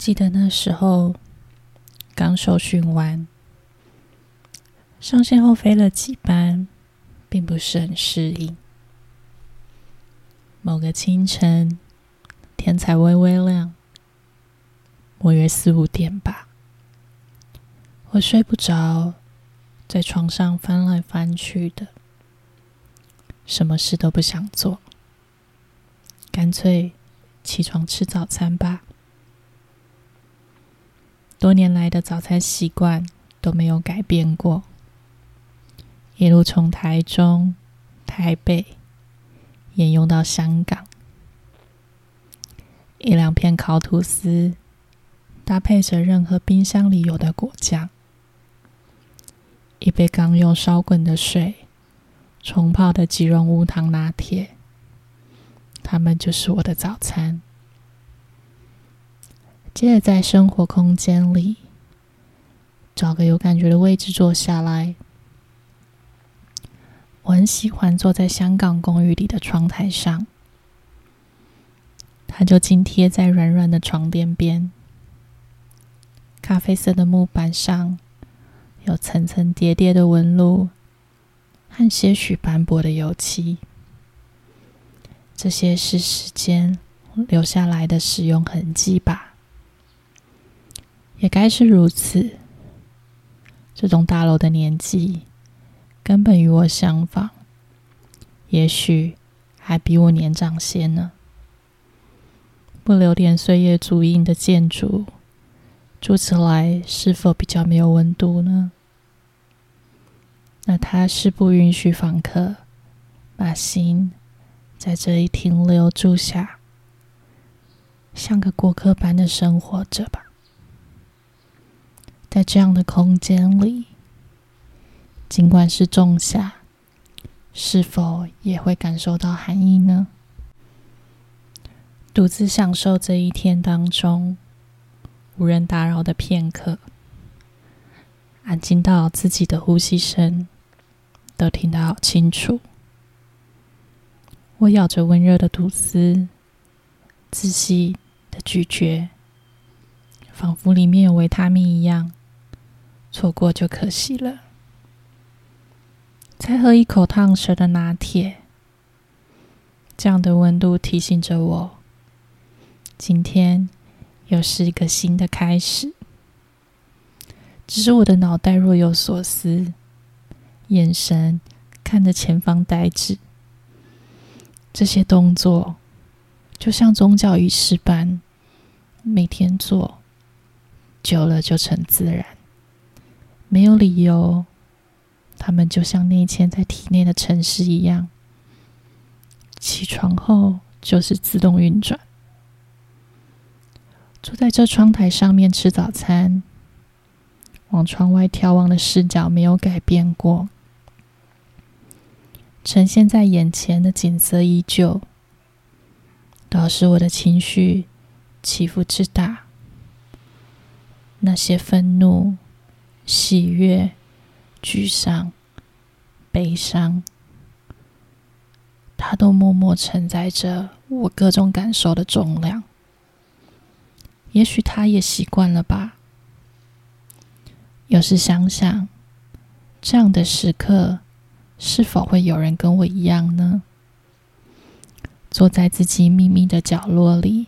记得那时候刚受训完，上线后飞了几班，并不是很适应。某个清晨，天才微微亮，莫约四五点吧，我睡不着，在床上翻来翻去的，什么事都不想做，干脆起床吃早餐吧。多年来的早餐习惯都没有改变过，一路从台中、台北。沿用到香港，一两片烤吐司，搭配着任何冰箱里有的果酱，一杯刚用烧滚的水冲泡的即溶无糖拿铁，它们就是我的早餐。接着在生活空间里找个有感觉的位置坐下来。我很喜欢坐在香港公寓里的窗台上，它就紧贴在软软的床垫边。咖啡色的木板上有层层叠叠的纹路和些许斑驳的油漆，这些是时间留下来的使用痕迹吧？也该是如此。这栋大楼的年纪。根本与我相仿，也许还比我年长些呢。不留点岁月足印的建筑，住起来是否比较没有温度呢？那它是不允许访客把心在这里停留住下，像个过客般的生活着吧？在这样的空间里。尽管是仲夏，是否也会感受到寒意呢？独自享受这一天当中无人打扰的片刻，安静到自己的呼吸声都听得好清楚。我咬着温热的吐司，仔细的咀嚼，仿佛里面有维他命一样，错过就可惜了。再喝一口烫舌的拿铁，这样的温度提醒着我，今天又是一个新的开始。只是我的脑袋若有所思，眼神看着前方呆滞，这些动作就像宗教仪式般，每天做，久了就成自然，没有理由。他们就像内嵌在体内的城市一样，起床后就是自动运转。坐在这窗台上面吃早餐，往窗外眺望的视角没有改变过，呈现在眼前的景色依旧，导致我的情绪起伏之大。那些愤怒、喜悦。沮丧、悲伤，它都默默承载着我各种感受的重量。也许他也习惯了吧。有时想想，这样的时刻，是否会有人跟我一样呢？坐在自己秘密的角落里，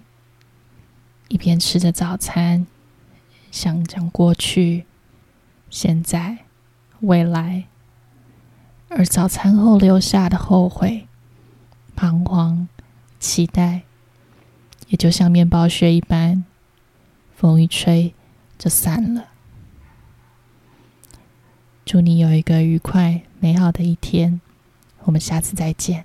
一边吃着早餐，想讲过去、现在。未来，而早餐后留下的后悔、彷徨、期待，也就像面包屑一般，风一吹就散了。祝你有一个愉快美好的一天，我们下次再见。